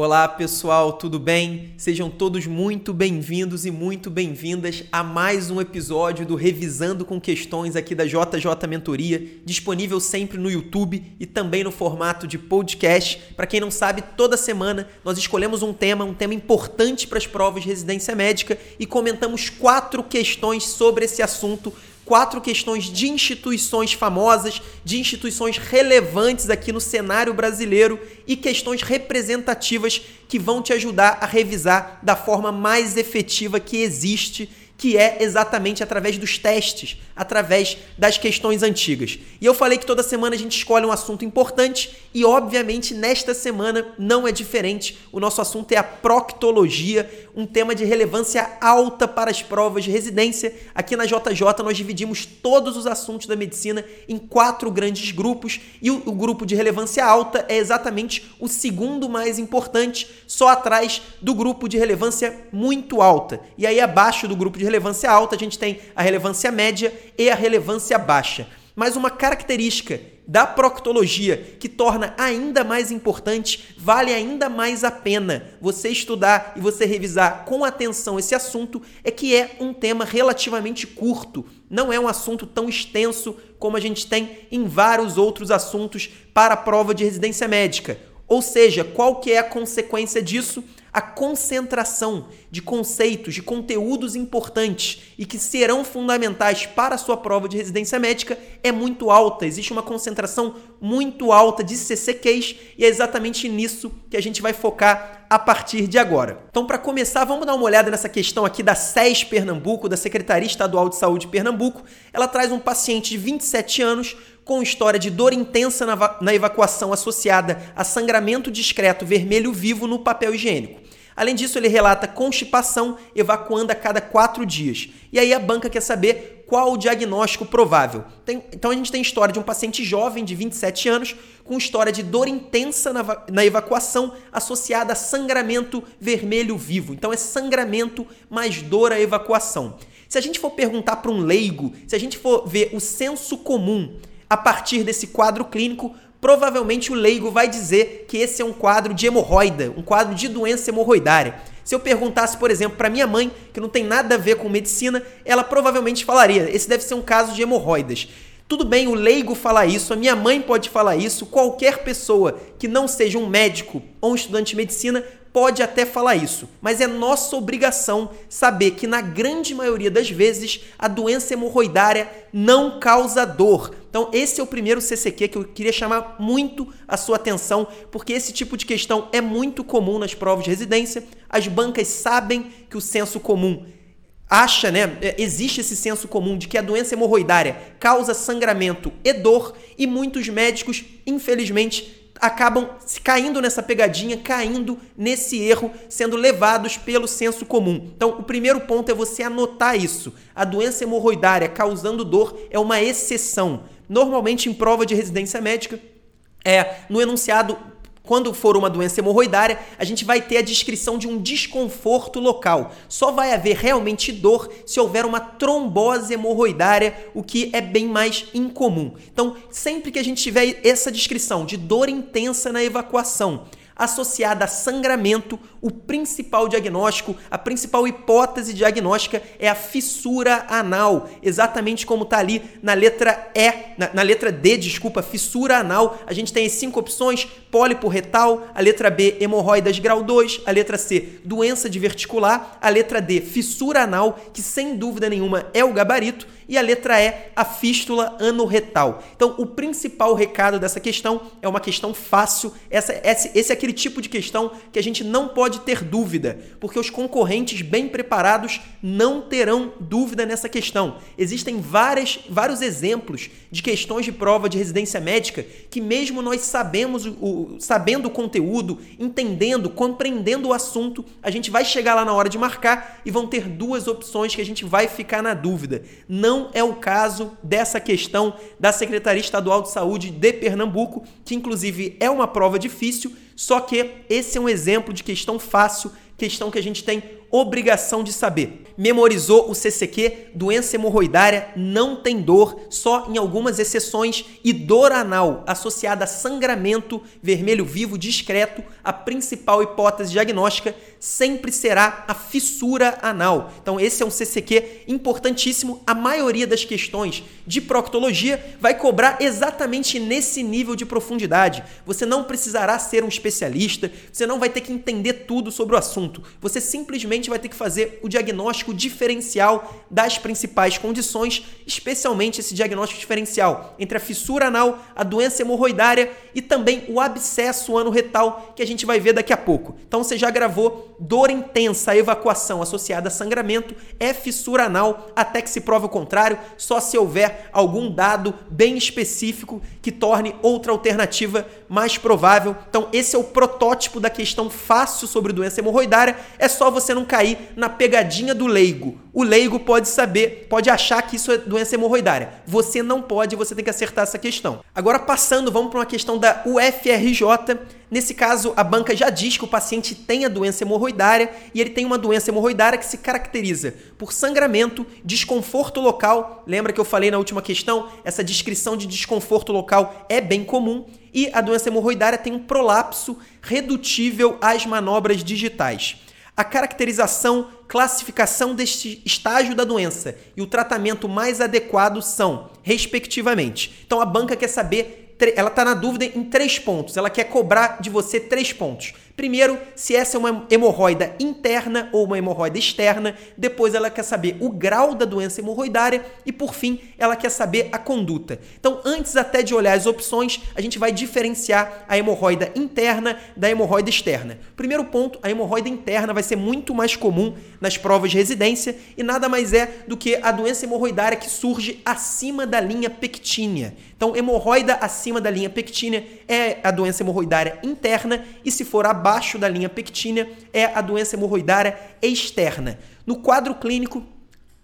Olá pessoal, tudo bem? Sejam todos muito bem-vindos e muito bem-vindas a mais um episódio do Revisando com Questões aqui da JJ Mentoria, disponível sempre no YouTube e também no formato de podcast. Para quem não sabe, toda semana nós escolhemos um tema, um tema importante para as provas de residência médica e comentamos quatro questões sobre esse assunto quatro questões de instituições famosas, de instituições relevantes aqui no cenário brasileiro e questões representativas que vão te ajudar a revisar da forma mais efetiva que existe que é exatamente através dos testes, através das questões antigas. E eu falei que toda semana a gente escolhe um assunto importante e, obviamente, nesta semana não é diferente. O nosso assunto é a proctologia, um tema de relevância alta para as provas de residência. Aqui na JJ nós dividimos todos os assuntos da medicina em quatro grandes grupos e o, o grupo de relevância alta é exatamente o segundo mais importante, só atrás do grupo de relevância muito alta. E aí abaixo do grupo de relevância alta, a gente tem a relevância média e a relevância baixa. Mas uma característica da proctologia que torna ainda mais importante, vale ainda mais a pena você estudar e você revisar com atenção esse assunto, é que é um tema relativamente curto, não é um assunto tão extenso como a gente tem em vários outros assuntos para a prova de residência médica. Ou seja, qual que é a consequência disso? a concentração de conceitos, de conteúdos importantes e que serão fundamentais para a sua prova de residência médica é muito alta. Existe uma concentração muito alta de CCQs e é exatamente nisso que a gente vai focar a partir de agora. Então, para começar, vamos dar uma olhada nessa questão aqui da SES Pernambuco, da Secretaria Estadual de Saúde de Pernambuco. Ela traz um paciente de 27 anos com história de dor intensa na, na evacuação associada a sangramento discreto vermelho vivo no papel higiênico. Além disso, ele relata constipação evacuando a cada quatro dias. E aí a banca quer saber qual o diagnóstico provável. Tem, então a gente tem história de um paciente jovem de 27 anos com história de dor intensa na, na evacuação associada a sangramento vermelho vivo. Então é sangramento mais dor à evacuação. Se a gente for perguntar para um leigo, se a gente for ver o senso comum a partir desse quadro clínico, provavelmente o leigo vai dizer que esse é um quadro de hemorroida, um quadro de doença hemorroidária. Se eu perguntasse, por exemplo, para minha mãe, que não tem nada a ver com medicina, ela provavelmente falaria: esse deve ser um caso de hemorroidas. Tudo bem o leigo falar isso, a minha mãe pode falar isso, qualquer pessoa que não seja um médico ou um estudante de medicina pode até falar isso, mas é nossa obrigação saber que na grande maioria das vezes a doença hemorroidária não causa dor. Então, esse é o primeiro CCQ que eu queria chamar muito a sua atenção, porque esse tipo de questão é muito comum nas provas de residência. As bancas sabem que o senso comum acha, né? É, existe esse senso comum de que a doença hemorroidária causa sangramento e dor, e muitos médicos, infelizmente, acabam caindo nessa pegadinha, caindo nesse erro, sendo levados pelo senso comum. Então, o primeiro ponto é você anotar isso. A doença hemorroidária causando dor é uma exceção. Normalmente, em prova de residência médica, é no enunciado quando for uma doença hemorroidária, a gente vai ter a descrição de um desconforto local. Só vai haver realmente dor se houver uma trombose hemorroidária, o que é bem mais incomum. Então, sempre que a gente tiver essa descrição de dor intensa na evacuação, associada a sangramento, o principal diagnóstico, a principal hipótese diagnóstica é a fissura anal, exatamente como está ali na letra E, na, na, letra D, desculpa, fissura anal. A gente tem as cinco opções: pólipo retal, a letra B, hemorroidas grau 2, a letra C, doença diverticular, a letra D, fissura anal, que sem dúvida nenhuma é o gabarito e a letra E, a fístula anorretal. Então, o principal recado dessa questão é uma questão fácil. Essa, esse, esse é aquele tipo de questão que a gente não pode ter dúvida, porque os concorrentes bem preparados não terão dúvida nessa questão. Existem várias, vários exemplos de questões de prova de residência médica que, mesmo nós sabemos o, sabendo o conteúdo, entendendo, compreendendo o assunto, a gente vai chegar lá na hora de marcar e vão ter duas opções que a gente vai ficar na dúvida. Não não é o caso dessa questão da Secretaria Estadual de Saúde de Pernambuco, que inclusive é uma prova difícil, só que esse é um exemplo de questão fácil, questão que a gente tem obrigação de saber. Memorizou o CCQ? Doença hemorroidária não tem dor, só em algumas exceções, e dor anal associada a sangramento vermelho vivo discreto, a principal hipótese diagnóstica sempre será a fissura anal. Então, esse é um CCQ importantíssimo. A maioria das questões de proctologia vai cobrar exatamente nesse nível de profundidade. Você não precisará ser um especialista, você não vai ter que entender tudo sobre o assunto. Você simplesmente vai ter que fazer o diagnóstico diferencial das principais condições, especialmente esse diagnóstico diferencial entre a fissura anal, a doença hemorroidária e também o abscesso anorretal, que a gente vai ver daqui a pouco. Então, você já gravou dor intensa, evacuação associada a sangramento, é fissura anal, até que se prove o contrário, só se houver algum dado bem específico que torne outra alternativa mais provável. Então, esse é o protótipo da questão fácil sobre doença hemorroidária, é só você não cair na pegadinha do leigo. O leigo pode saber, pode achar que isso é doença hemorroidária. Você não pode, você tem que acertar essa questão. Agora, passando, vamos para uma questão da UFRJ. Nesse caso, a banca já diz que o paciente tem a doença hemorroidária e ele tem uma doença hemorroidária que se caracteriza por sangramento, desconforto local. Lembra que eu falei na última questão? Essa descrição de desconforto local é bem comum e a doença hemorroidária tem um prolapso redutível às manobras digitais. A caracterização, classificação deste estágio da doença e o tratamento mais adequado são, respectivamente. Então a banca quer saber ela está na dúvida em três pontos. Ela quer cobrar de você três pontos. Primeiro, se essa é uma hemorroida interna ou uma hemorroida externa. Depois, ela quer saber o grau da doença hemorroidária. E, por fim, ela quer saber a conduta. Então, antes até de olhar as opções, a gente vai diferenciar a hemorroida interna da hemorroida externa. Primeiro ponto, a hemorroida interna vai ser muito mais comum nas provas de residência e nada mais é do que a doença hemorroidária que surge acima da linha pectínea. Então, hemorroida acima da linha pectínea é a doença hemorroidária interna e se for abaixo da linha pectínea é a doença hemorroidária externa. No quadro clínico,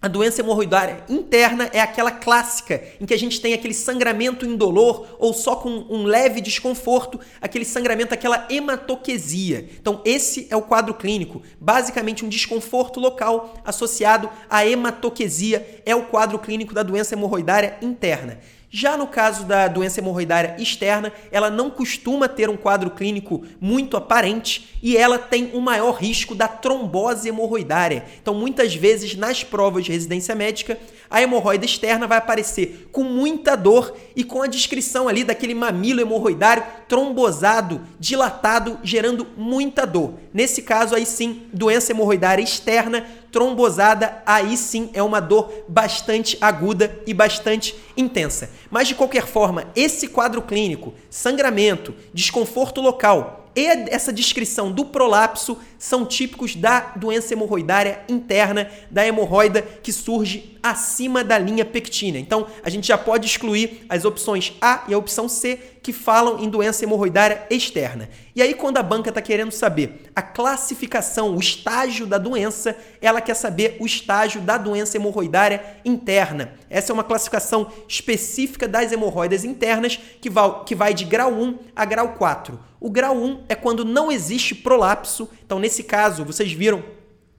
a doença hemorroidária interna é aquela clássica em que a gente tem aquele sangramento indolor ou só com um leve desconforto, aquele sangramento, aquela hematoquesia. Então, esse é o quadro clínico. Basicamente, um desconforto local associado à hematoquesia é o quadro clínico da doença hemorroidária interna. Já no caso da doença hemorroidária externa, ela não costuma ter um quadro clínico muito aparente e ela tem o maior risco da trombose hemorroidária. Então, muitas vezes nas provas de residência médica, a hemorroida externa vai aparecer com muita dor e com a descrição ali daquele mamilo hemorroidário trombosado, dilatado, gerando muita dor. Nesse caso aí sim, doença hemorroidária externa trombosada, aí sim é uma dor bastante aguda e bastante intensa. Mas de qualquer forma, esse quadro clínico, sangramento, desconforto local, e essa descrição do prolapso são típicos da doença hemorroidária interna, da hemorroida que surge acima da linha pectínea. Então, a gente já pode excluir as opções A e a opção C que falam em doença hemorroidária externa. E aí, quando a banca está querendo saber a classificação, o estágio da doença, ela quer saber o estágio da doença hemorroidária interna. Essa é uma classificação específica das hemorroidas internas que vai, que vai de grau 1 a grau 4. O grau 1 é quando não existe prolapso. Então, nesse caso, vocês viram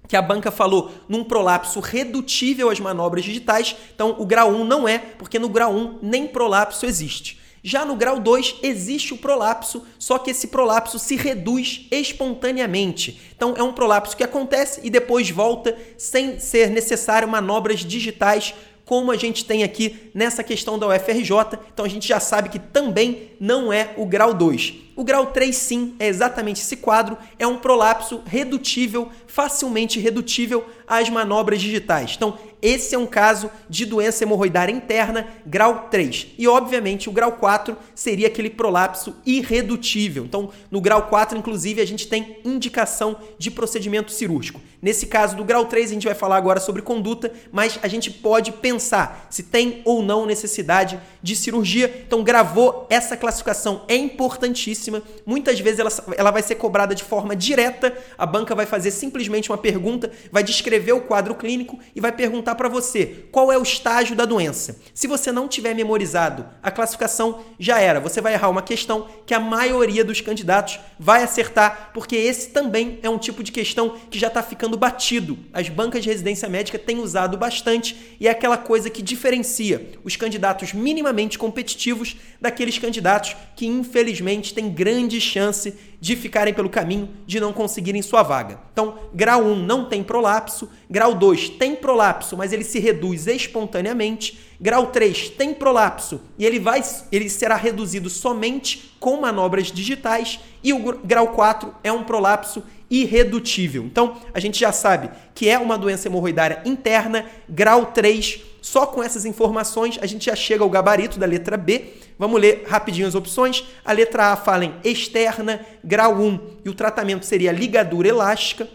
que a banca falou num prolapso redutível às manobras digitais. Então, o grau 1 não é, porque no grau 1 nem prolapso existe. Já no grau 2 existe o prolapso, só que esse prolapso se reduz espontaneamente. Então é um prolapso que acontece e depois volta sem ser necessário manobras digitais como a gente tem aqui nessa questão da UFRJ. Então a gente já sabe que também não é o grau 2. O grau 3, sim, é exatamente esse quadro, é um prolapso redutível, facilmente redutível às manobras digitais. Então, esse é um caso de doença hemorroidária interna, grau 3. E, obviamente, o grau 4 seria aquele prolapso irredutível. Então, no grau 4, inclusive, a gente tem indicação de procedimento cirúrgico. Nesse caso do grau 3, a gente vai falar agora sobre conduta, mas a gente pode pensar se tem ou não necessidade de cirurgia. Então, gravou essa classificação, é importantíssima Muitas vezes ela, ela vai ser cobrada de forma direta, a banca vai fazer simplesmente uma pergunta, vai descrever o quadro clínico e vai perguntar perguntar para você qual é o estágio da doença. Se você não tiver memorizado a classificação, já era. Você vai errar uma questão que a maioria dos candidatos vai acertar, porque esse também é um tipo de questão que já está ficando batido. As bancas de residência médica têm usado bastante e é aquela coisa que diferencia os candidatos minimamente competitivos daqueles candidatos que, infelizmente, têm grande chance de ficarem pelo caminho de não conseguirem sua vaga. Então, grau 1 não tem prolapso, grau 2 tem prolapso, mas ele se reduz espontaneamente, grau 3 tem prolapso e ele vai ele será reduzido somente com manobras digitais e o grau 4 é um prolapso irredutível. Então, a gente já sabe que é uma doença hemorroidária interna, grau 3. Só com essas informações a gente já chega ao gabarito da letra B. Vamos ler rapidinho as opções. A letra A fala em externa, grau 1, e o tratamento seria ligadura elástica.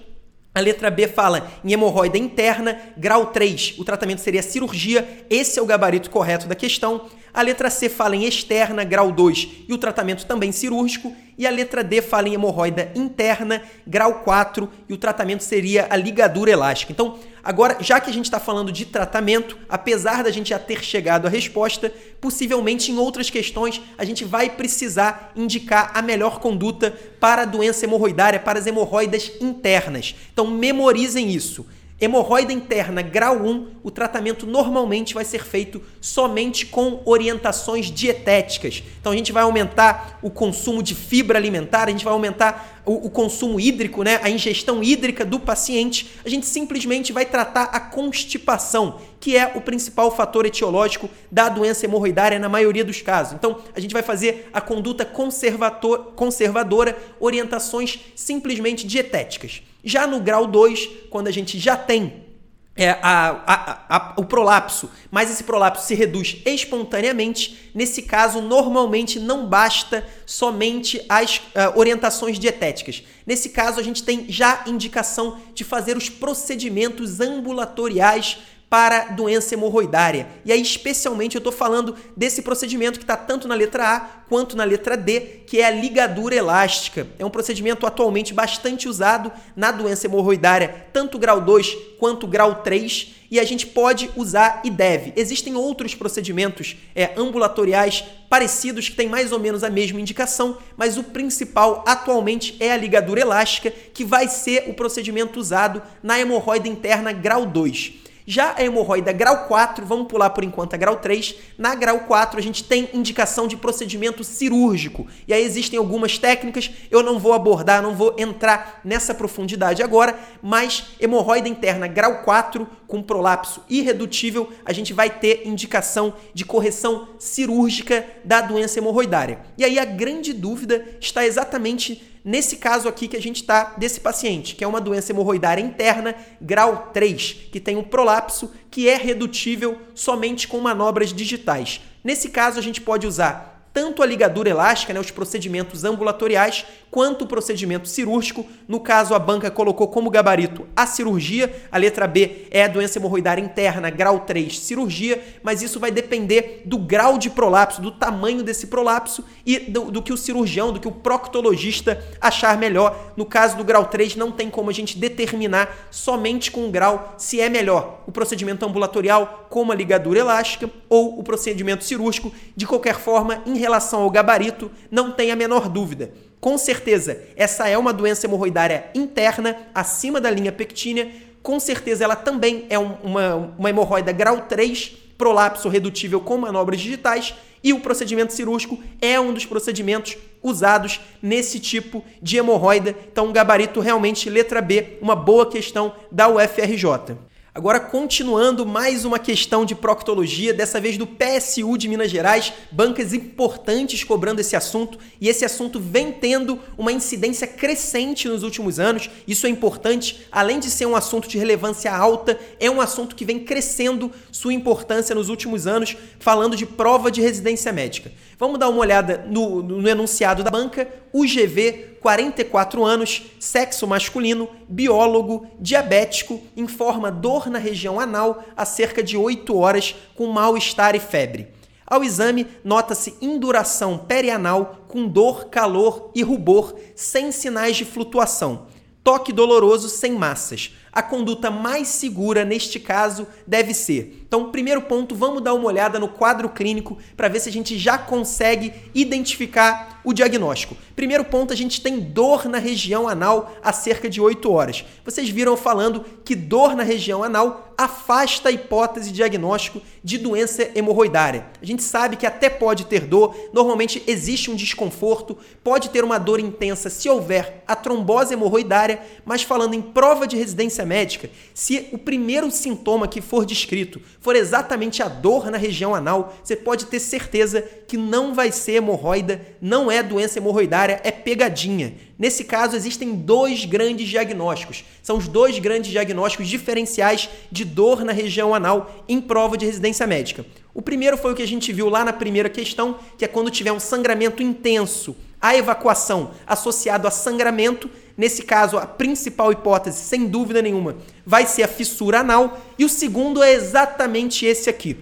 A letra B fala em hemorroida interna, grau 3, o tratamento seria cirurgia, esse é o gabarito correto da questão. A letra C fala em externa, grau 2, e o tratamento também cirúrgico. E a letra D fala em hemorroida interna, grau 4, e o tratamento seria a ligadura elástica. Então, agora, já que a gente está falando de tratamento, apesar da gente já ter chegado à resposta, possivelmente em outras questões a gente vai precisar indicar a melhor conduta para a doença hemorroidária, para as hemorroidas internas. Então, memorizem isso. Hemorroida interna grau 1, o tratamento normalmente vai ser feito somente com orientações dietéticas. Então a gente vai aumentar o consumo de fibra alimentar, a gente vai aumentar o, o, consumo hídrico, né, a ingestão hídrica do paciente. A gente simplesmente vai tratar a constipação, que é o principal fator etiológico da doença hemorroidária na maioria dos casos. Então a gente vai fazer a conduta conservadora, orientações simplesmente dietéticas. Já no grau 2, quando a gente já tem é, a, a, a, o prolapso, mas esse prolapso se reduz espontaneamente, nesse caso, normalmente não basta somente as uh, orientações dietéticas. Nesse caso, a gente tem já indicação de fazer os procedimentos ambulatoriais para doença hemorroidária. E aí, especialmente, eu estou falando desse procedimento que está tanto na letra A quanto na letra D, que é a ligadura elástica. É um procedimento atualmente bastante usado na doença hemorroidária, tanto grau 2 quanto grau 3, e a gente pode usar e deve. Existem outros procedimentos é, ambulatoriais parecidos que têm mais ou menos a mesma indicação, mas o principal atualmente é a ligadura elástica, que vai ser o procedimento usado na hemorroida interna grau 2. Já a hemorroida grau 4, vamos pular por enquanto a grau 3. Na grau 4, a gente tem indicação de procedimento cirúrgico. E aí existem algumas técnicas, eu não vou abordar, não vou entrar nessa profundidade agora, mas hemorroida interna grau 4 com prolapso irredutível, a gente vai ter indicação de correção cirúrgica da doença hemorroidária. E aí a grande dúvida está exatamente nesse caso aqui que a gente está desse paciente, que é uma doença hemorroidária interna, grau 3, que tem um prolapso que é redutível somente com manobras digitais. Nesse caso, a gente pode usar tanto a ligadura elástica, né, os procedimentos ambulatoriais, quanto o procedimento cirúrgico. No caso, a banca colocou como gabarito a cirurgia. A letra B é a doença hemorroidária interna, grau 3, cirurgia, mas isso vai depender do grau de prolapso, do tamanho desse prolapso e do, do que o cirurgião, do que o proctologista achar melhor. No caso do grau 3, não tem como a gente determinar somente com o grau se é melhor o procedimento ambulatorial, como a ligadura elástica, ou o procedimento cirúrgico. De qualquer forma, em relação ao gabarito, não tem a menor dúvida. Com certeza, essa é uma doença hemorroidária interna, acima da linha pectínea. Com certeza, ela também é um, uma, uma hemorroida grau 3, prolapso redutível com manobras digitais. E o procedimento cirúrgico é um dos procedimentos usados nesse tipo de hemorroida. Então, gabarito realmente letra B, uma boa questão da UFRJ. Agora, continuando mais uma questão de proctologia, dessa vez do PSU de Minas Gerais, bancas importantes cobrando esse assunto, e esse assunto vem tendo uma incidência crescente nos últimos anos. Isso é importante, além de ser um assunto de relevância alta, é um assunto que vem crescendo sua importância nos últimos anos, falando de prova de residência médica. Vamos dar uma olhada no, no enunciado da banca, UGV 44 anos, sexo masculino, biólogo, diabético, informa dor na região anal há cerca de 8 horas com mal-estar e febre. Ao exame, nota-se induração perianal com dor, calor e rubor, sem sinais de flutuação. Toque doloroso sem massas. a conduta mais segura neste caso deve ser. Então, primeiro ponto, vamos dar uma olhada no quadro clínico para ver se a gente já consegue identificar o diagnóstico. Primeiro ponto, a gente tem dor na região anal há cerca de 8 horas. Vocês viram falando que dor na região anal afasta a hipótese diagnóstico de doença hemorroidária. A gente sabe que até pode ter dor, normalmente existe um desconforto, pode ter uma dor intensa se houver a trombose hemorroidária, mas falando em prova de residência médica, se o primeiro sintoma que for descrito for exatamente a dor na região anal, você pode ter certeza que não vai ser hemorroida, não é doença hemorroidária, é pegadinha. Nesse caso, existem dois grandes diagnósticos. São os dois grandes diagnósticos diferenciais de dor na região anal em prova de residência médica. O primeiro foi o que a gente viu lá na primeira questão, que é quando tiver um sangramento intenso, a evacuação associado a sangramento, nesse caso a principal hipótese, sem dúvida nenhuma, vai ser a fissura anal, e o segundo é exatamente esse aqui.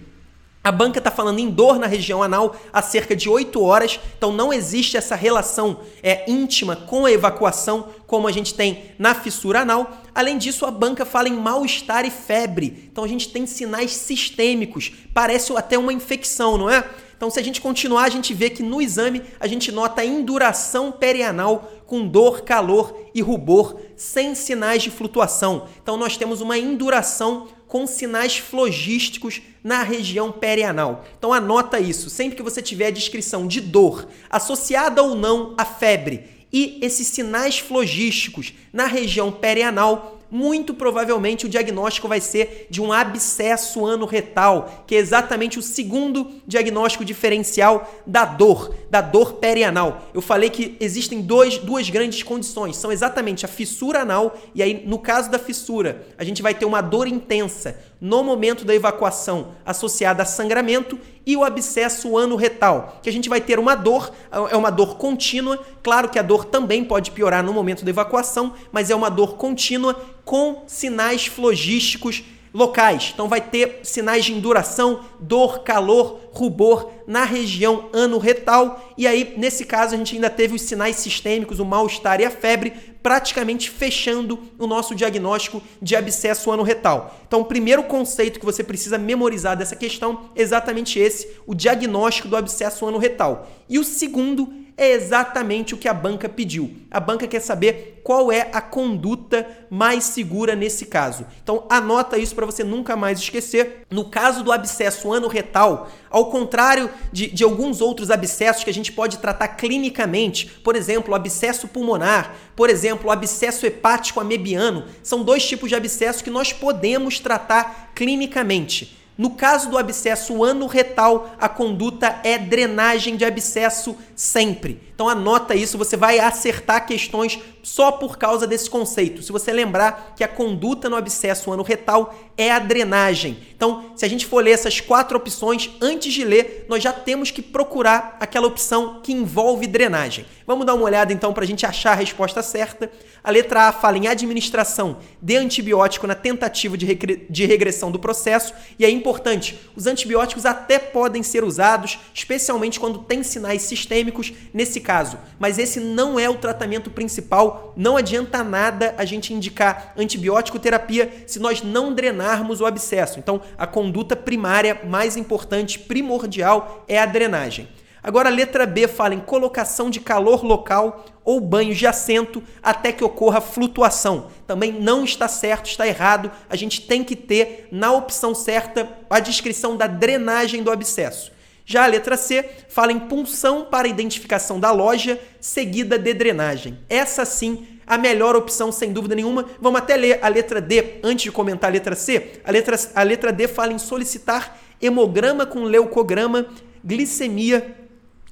A banca está falando em dor na região anal há cerca de 8 horas, então não existe essa relação é, íntima com a evacuação como a gente tem na fissura anal. Além disso, a banca fala em mal-estar e febre, então a gente tem sinais sistêmicos, parece até uma infecção, não é? Então, se a gente continuar, a gente vê que no exame a gente nota induração perianal com dor, calor e rubor, sem sinais de flutuação. Então, nós temos uma induração com sinais flogísticos na região perianal. Então anota isso, sempre que você tiver a descrição de dor associada ou não à febre e esses sinais flogísticos na região perianal, muito provavelmente o diagnóstico vai ser de um abscesso anorretal, que é exatamente o segundo diagnóstico diferencial da dor, da dor perianal. Eu falei que existem dois, duas grandes condições, são exatamente a fissura anal, e aí no caso da fissura, a gente vai ter uma dor intensa no momento da evacuação associada a sangramento e o abscesso anorretal, que a gente vai ter uma dor, é uma dor contínua, claro que a dor também pode piorar no momento da evacuação, mas é uma dor contínua com sinais flogísticos locais. Então vai ter sinais de induração, dor, calor, rubor na região ano-retal. E aí, nesse caso, a gente ainda teve os sinais sistêmicos, o mal-estar e a febre, praticamente fechando o nosso diagnóstico de abscesso ano-retal. Então, o primeiro conceito que você precisa memorizar dessa questão é exatamente esse, o diagnóstico do abscesso ano-retal. E o segundo é exatamente o que a banca pediu. A banca quer saber qual é a conduta mais segura nesse caso. Então anota isso para você nunca mais esquecer. No caso do abscesso ano-retal, ao contrário de, de alguns outros abscessos que a gente pode tratar clinicamente, por exemplo, abscesso pulmonar, por exemplo, abscesso hepático amebiano, são dois tipos de abscessos que nós podemos tratar clinicamente. No caso do abscesso ano-retal, a conduta é drenagem de abscesso sempre. Então anota isso, você vai acertar questões só por causa desse conceito. Se você lembrar que a conduta no abscesso ano-retal é a drenagem. Então, se a gente for ler essas quatro opções, antes de ler, nós já temos que procurar aquela opção que envolve drenagem. Vamos dar uma olhada então para a gente achar a resposta certa. A letra A fala em administração de antibiótico na tentativa de, de regressão do processo. E é importante, os antibióticos até podem ser usados, especialmente quando tem sinais sistêmicos, nesse caso. Mas esse não é o tratamento principal. Não adianta nada a gente indicar antibiótico terapia se nós não drenarmos o abscesso. Então, a conduta primária mais importante, primordial, é a drenagem. Agora a letra B fala em colocação de calor local ou banho de assento até que ocorra flutuação. Também não está certo, está errado. A gente tem que ter na opção certa a descrição da drenagem do abscesso. Já a letra C fala em punção para identificação da loja, seguida de drenagem. Essa sim a melhor opção, sem dúvida nenhuma. Vamos até ler a letra D antes de comentar a letra C. A letra, a letra D fala em solicitar hemograma com leucograma, glicemia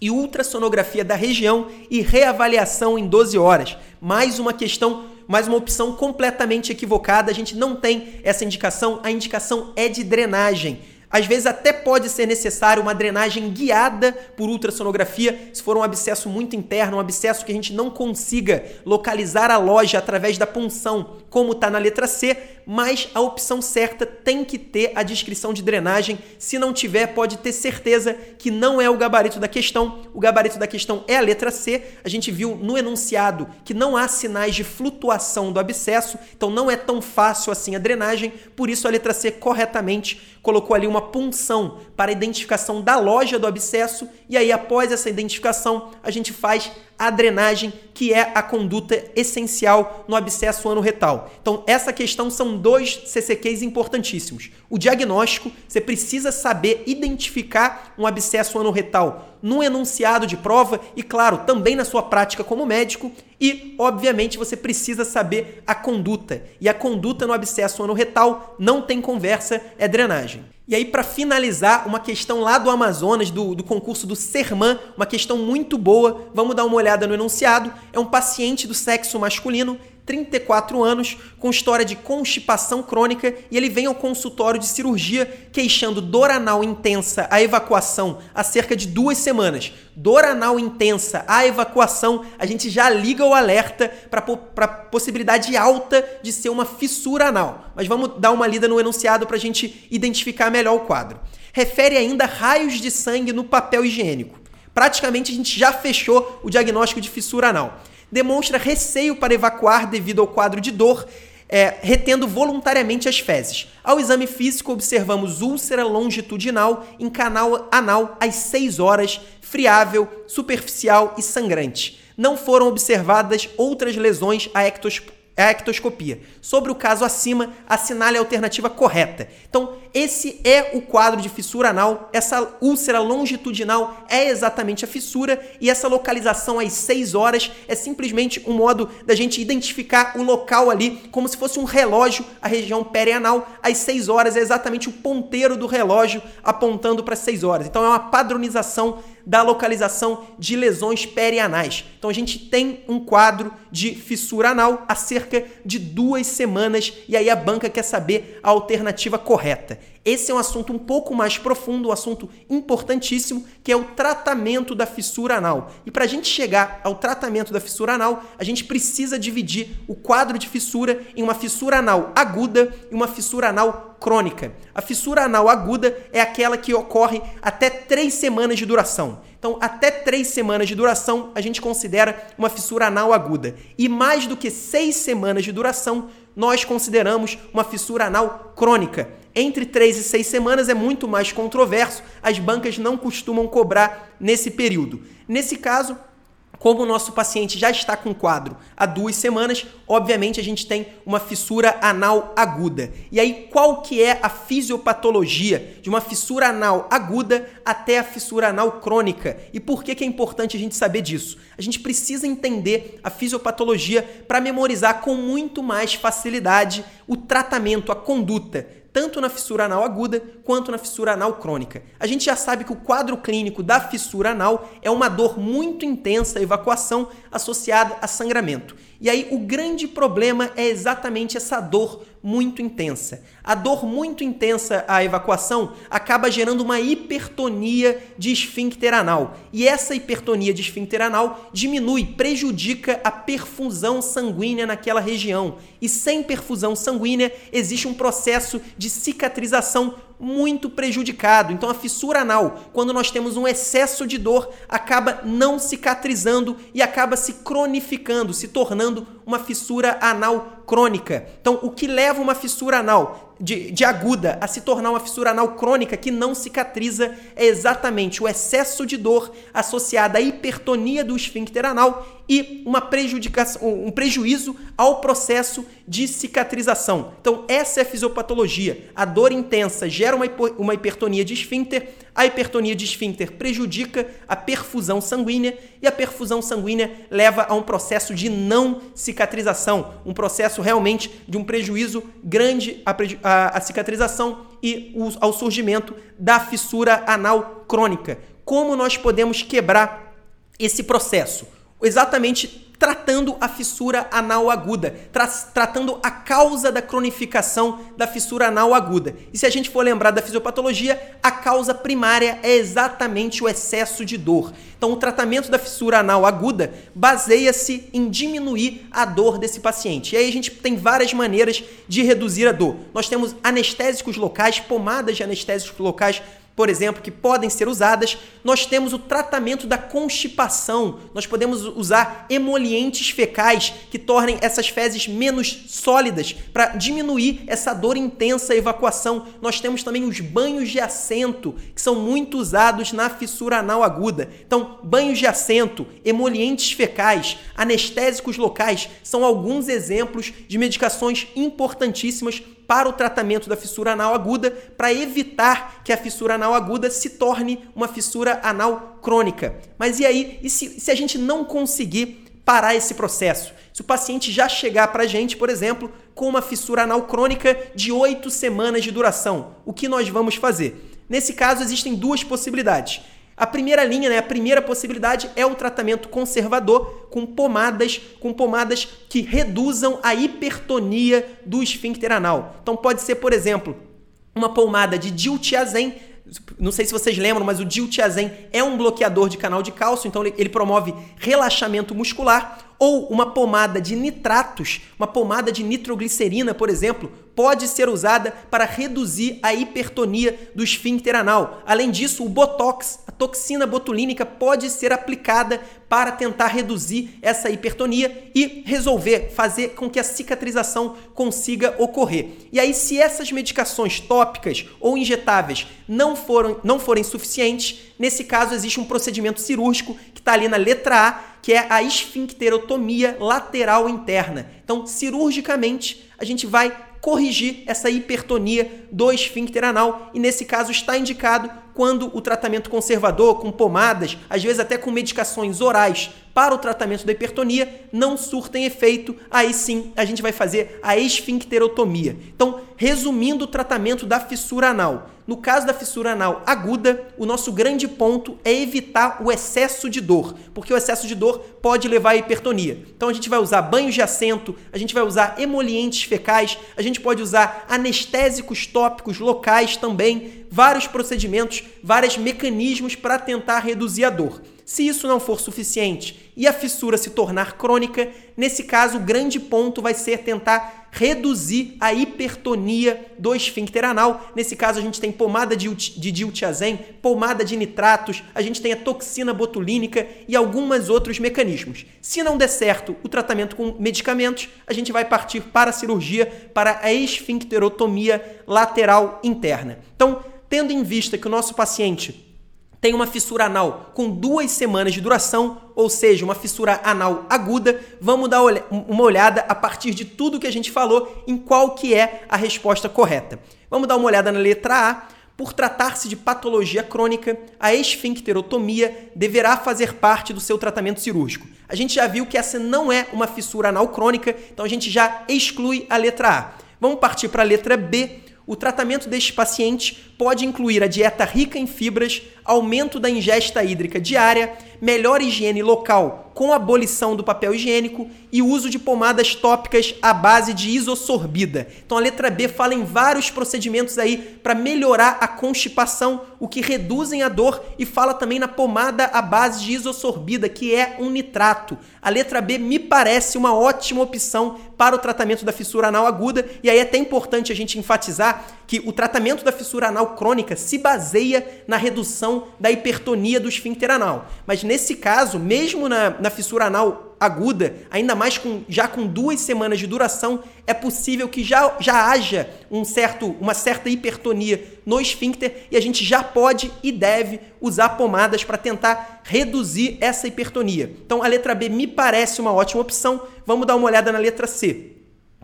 e ultrassonografia da região e reavaliação em 12 horas. Mais uma questão, mais uma opção completamente equivocada. A gente não tem essa indicação. A indicação é de drenagem. Às vezes até pode ser necessário uma drenagem guiada por ultrassonografia, se for um abscesso muito interno, um abscesso que a gente não consiga localizar a loja através da punção, como está na letra C, mas a opção certa tem que ter a descrição de drenagem. Se não tiver, pode ter certeza que não é o gabarito da questão. O gabarito da questão é a letra C. A gente viu no enunciado que não há sinais de flutuação do abscesso, então não é tão fácil assim a drenagem. Por isso a letra C corretamente colocou ali uma punção para a identificação da loja do abscesso e aí após essa identificação a gente faz a drenagem, que é a conduta essencial no abscesso anorretal. Então, essa questão são dois CCQs importantíssimos. O diagnóstico, você precisa saber identificar um abscesso anorretal no enunciado de prova e, claro, também na sua prática como médico. E, obviamente, você precisa saber a conduta. E a conduta no abscesso anorretal não tem conversa, é drenagem. E aí, para finalizar, uma questão lá do Amazonas, do, do concurso do Serman, uma questão muito boa. Vamos dar uma olhada no enunciado. É um paciente do sexo masculino 34 anos, com história de constipação crônica, e ele vem ao consultório de cirurgia queixando dor anal intensa à evacuação há cerca de duas semanas. Dor anal intensa à evacuação, a gente já liga o alerta para a possibilidade alta de ser uma fissura anal. Mas vamos dar uma lida no enunciado para a gente identificar melhor o quadro. Refere ainda raios de sangue no papel higiênico. Praticamente a gente já fechou o diagnóstico de fissura anal demonstra receio para evacuar devido ao quadro de dor, é, retendo voluntariamente as fezes. Ao exame físico, observamos úlcera longitudinal em canal anal às 6 horas, friável, superficial e sangrante. Não foram observadas outras lesões a ectospora é a ectoscopia. Sobre o caso acima, assinale a alternativa correta. Então, esse é o quadro de fissura anal. Essa úlcera longitudinal é exatamente a fissura e essa localização às 6 horas é simplesmente um modo da gente identificar o local ali como se fosse um relógio, a região perianal. Às 6 horas é exatamente o ponteiro do relógio apontando para 6 horas. Então, é uma padronização da localização de lesões perianais. Então a gente tem um quadro de fissura anal há cerca de duas semanas e aí a banca quer saber a alternativa correta. Esse é um assunto um pouco mais profundo, um assunto importantíssimo, que é o tratamento da fissura anal. E para a gente chegar ao tratamento da fissura anal, a gente precisa dividir o quadro de fissura em uma fissura anal aguda e uma fissura anal crônica. A fissura anal aguda é aquela que ocorre até três semanas de duração. Então, até três semanas de duração, a gente considera uma fissura anal aguda. E mais do que seis semanas de duração, nós consideramos uma fissura anal crônica. Entre três e seis semanas é muito mais controverso, as bancas não costumam cobrar nesse período. Nesse caso, como o nosso paciente já está com quadro há duas semanas, obviamente a gente tem uma fissura anal aguda. E aí, qual que é a fisiopatologia de uma fissura anal aguda até a fissura anal crônica? E por que, que é importante a gente saber disso? A gente precisa entender a fisiopatologia para memorizar com muito mais facilidade o tratamento, a conduta tanto na fissura anal aguda quanto na fissura anal crônica. A gente já sabe que o quadro clínico da fissura anal é uma dor muito intensa, evacuação associada a sangramento. E aí o grande problema é exatamente essa dor muito intensa. A dor muito intensa à evacuação acaba gerando uma hipertonia de esfíncter anal. E essa hipertonia de esfíncter anal diminui, prejudica a perfusão sanguínea naquela região. E sem perfusão sanguínea existe um processo de cicatrização muito prejudicado. Então a fissura anal, quando nós temos um excesso de dor, acaba não cicatrizando e acaba se cronificando, se tornando uma fissura anal crônica. Então o que leva uma fissura anal de, de, aguda a se tornar uma fissura anal crônica que não cicatriza é exatamente o excesso de dor associada à hipertonia do esfíncter anal e uma prejudicação, um prejuízo ao processo de cicatrização. Então, essa é a fisiopatologia. A dor intensa gera uma, uma hipertonia de esfíncter, a hipertonia de esfíncter prejudica a perfusão sanguínea e a perfusão sanguínea leva a um processo de não cicatrização, um processo realmente de um prejuízo grande à, à, à cicatrização e o, ao surgimento da fissura anal crônica. Como nós podemos quebrar esse processo? exatamente tratando a fissura anal aguda, tra tratando a causa da cronificação da fissura anal aguda. E se a gente for lembrar da fisiopatologia, a causa primária é exatamente o excesso de dor. Então, o tratamento da fissura anal aguda baseia-se em diminuir a dor desse paciente. E aí a gente tem várias maneiras de reduzir a dor. Nós temos anestésicos locais, pomadas de anestésicos locais por exemplo, que podem ser usadas, nós temos o tratamento da constipação. Nós podemos usar emolientes fecais que tornem essas fezes menos sólidas para diminuir essa dor intensa e evacuação. Nós temos também os banhos de assento, que são muito usados na fissura anal aguda. Então, banhos de assento, emolientes fecais, anestésicos locais são alguns exemplos de medicações importantíssimas para o tratamento da fissura anal aguda para evitar que a fissura anal aguda se torne uma fissura anal crônica. Mas e aí, e se, se a gente não conseguir parar esse processo? Se o paciente já chegar para a gente, por exemplo, com uma fissura anal crônica de oito semanas de duração, o que nós vamos fazer? Nesse caso, existem duas possibilidades. A primeira linha, né, a primeira possibilidade é o tratamento conservador com pomadas, com pomadas que reduzam a hipertonia do esfíncter anal. Então pode ser, por exemplo, uma pomada de diltiazem não sei se vocês lembram, mas o diltiazem é um bloqueador de canal de cálcio, então ele promove relaxamento muscular ou uma pomada de nitratos, uma pomada de nitroglicerina, por exemplo, pode ser usada para reduzir a hipertonia do esfíncter anal. Além disso, o botox, a toxina botulínica, pode ser aplicada para tentar reduzir essa hipertonia e resolver, fazer com que a cicatrização consiga ocorrer. E aí, se essas medicações tópicas ou injetáveis não, foram, não forem suficientes, nesse caso existe um procedimento cirúrgico que está ali na letra A, que é a esfincterotomia lateral interna. Então, cirurgicamente, a gente vai corrigir essa hipertonia do esfíncter anal e nesse caso está indicado quando o tratamento conservador com pomadas, às vezes até com medicações orais para o tratamento da hipertonia não surtem efeito, aí sim a gente vai fazer a esfincterotomia. Então, resumindo o tratamento da fissura anal, no caso da fissura anal aguda, o nosso grande ponto é evitar o excesso de dor, porque o excesso de dor pode levar à hipertonia. Então a gente vai usar banhos de assento, a gente vai usar emolientes fecais, a gente pode usar anestésicos tópicos locais também, vários procedimentos, vários mecanismos para tentar reduzir a dor. Se isso não for suficiente e a fissura se tornar crônica, nesse caso o grande ponto vai ser tentar reduzir a hipertonia do esfíncter anal. Nesse caso a gente tem pomada de, de diltiazem, pomada de nitratos, a gente tem a toxina botulínica e alguns outros mecanismos. Se não der certo o tratamento com medicamentos, a gente vai partir para a cirurgia, para a esfincterotomia lateral interna. Então, tendo em vista que o nosso paciente tem uma fissura anal com duas semanas de duração, ou seja, uma fissura anal aguda, vamos dar uma olhada a partir de tudo que a gente falou em qual que é a resposta correta. Vamos dar uma olhada na letra A. Por tratar-se de patologia crônica, a esfincterotomia deverá fazer parte do seu tratamento cirúrgico. A gente já viu que essa não é uma fissura anal crônica, então a gente já exclui a letra A. Vamos partir para a letra B. O tratamento deste paciente pode incluir a dieta rica em fibras, aumento da ingesta hídrica diária, melhor higiene local com abolição do papel higiênico e uso de pomadas tópicas à base de isosorbida. Então a letra B fala em vários procedimentos aí para melhorar a constipação, o que reduzem a dor e fala também na pomada à base de isosorbida, que é um nitrato. A letra B me parece uma ótima opção para o tratamento da fissura anal aguda e aí é até importante a gente enfatizar que o tratamento da fissura anal crônica se baseia na redução da hipertonia do esfíncter anal. Mas nesse caso, mesmo na, na fissura anal aguda, ainda mais com, já com duas semanas de duração, é possível que já, já haja um certo, uma certa hipertonia no esfíncter e a gente já pode e deve usar pomadas para tentar reduzir essa hipertonia. Então a letra B me parece uma ótima opção. Vamos dar uma olhada na letra C.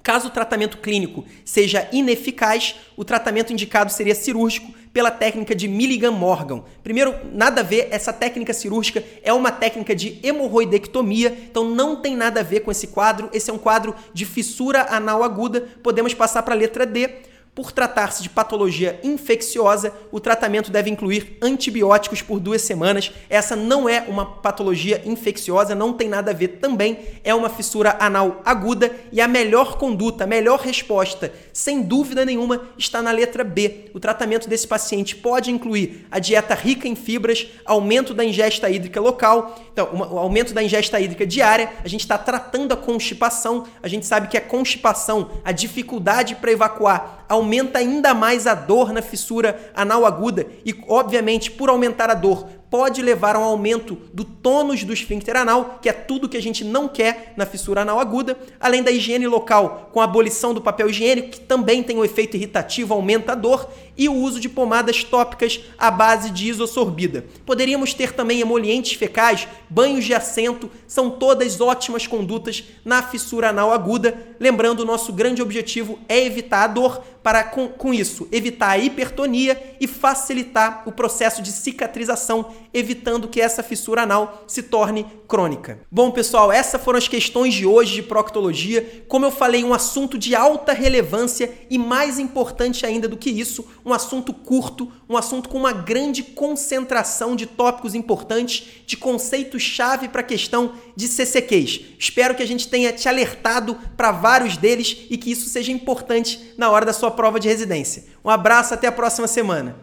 Caso o tratamento clínico seja ineficaz, o tratamento indicado seria cirúrgico pela técnica de Milligan-Morgan. Primeiro, nada a ver, essa técnica cirúrgica é uma técnica de hemorroidectomia, então não tem nada a ver com esse quadro. Esse é um quadro de fissura anal aguda. Podemos passar para a letra D. Por tratar-se de patologia infecciosa, o tratamento deve incluir antibióticos por duas semanas. Essa não é uma patologia infecciosa, não tem nada a ver também. É uma fissura anal aguda e a melhor conduta, a melhor resposta, sem dúvida nenhuma, está na letra B. O tratamento desse paciente pode incluir a dieta rica em fibras, aumento da ingesta hídrica local, então, o aumento da ingesta hídrica diária. A gente está tratando a constipação. A gente sabe que a constipação, a dificuldade para evacuar, aumenta ainda mais a dor na fissura anal aguda e, obviamente, por aumentar a dor, pode levar a um aumento do tônus do esfíncter anal, que é tudo que a gente não quer na fissura anal aguda, além da higiene local, com a abolição do papel higiênico, que também tem um efeito irritativo, aumenta a dor, e o uso de pomadas tópicas à base de isosorbida. Poderíamos ter também emolientes fecais, banhos de assento, são todas ótimas condutas na fissura anal aguda. Lembrando, o nosso grande objetivo é evitar a dor, para com, com isso evitar a hipertonia e facilitar o processo de cicatrização, evitando que essa fissura anal se torne crônica. Bom, pessoal, essas foram as questões de hoje de proctologia. Como eu falei, um assunto de alta relevância e mais importante ainda do que isso, um assunto curto, um assunto com uma grande concentração de tópicos importantes, de conceitos-chave para a questão de CCQs. Espero que a gente tenha te alertado para vários deles e que isso seja importante na hora da sua prova de residência. Um abraço, até a próxima semana.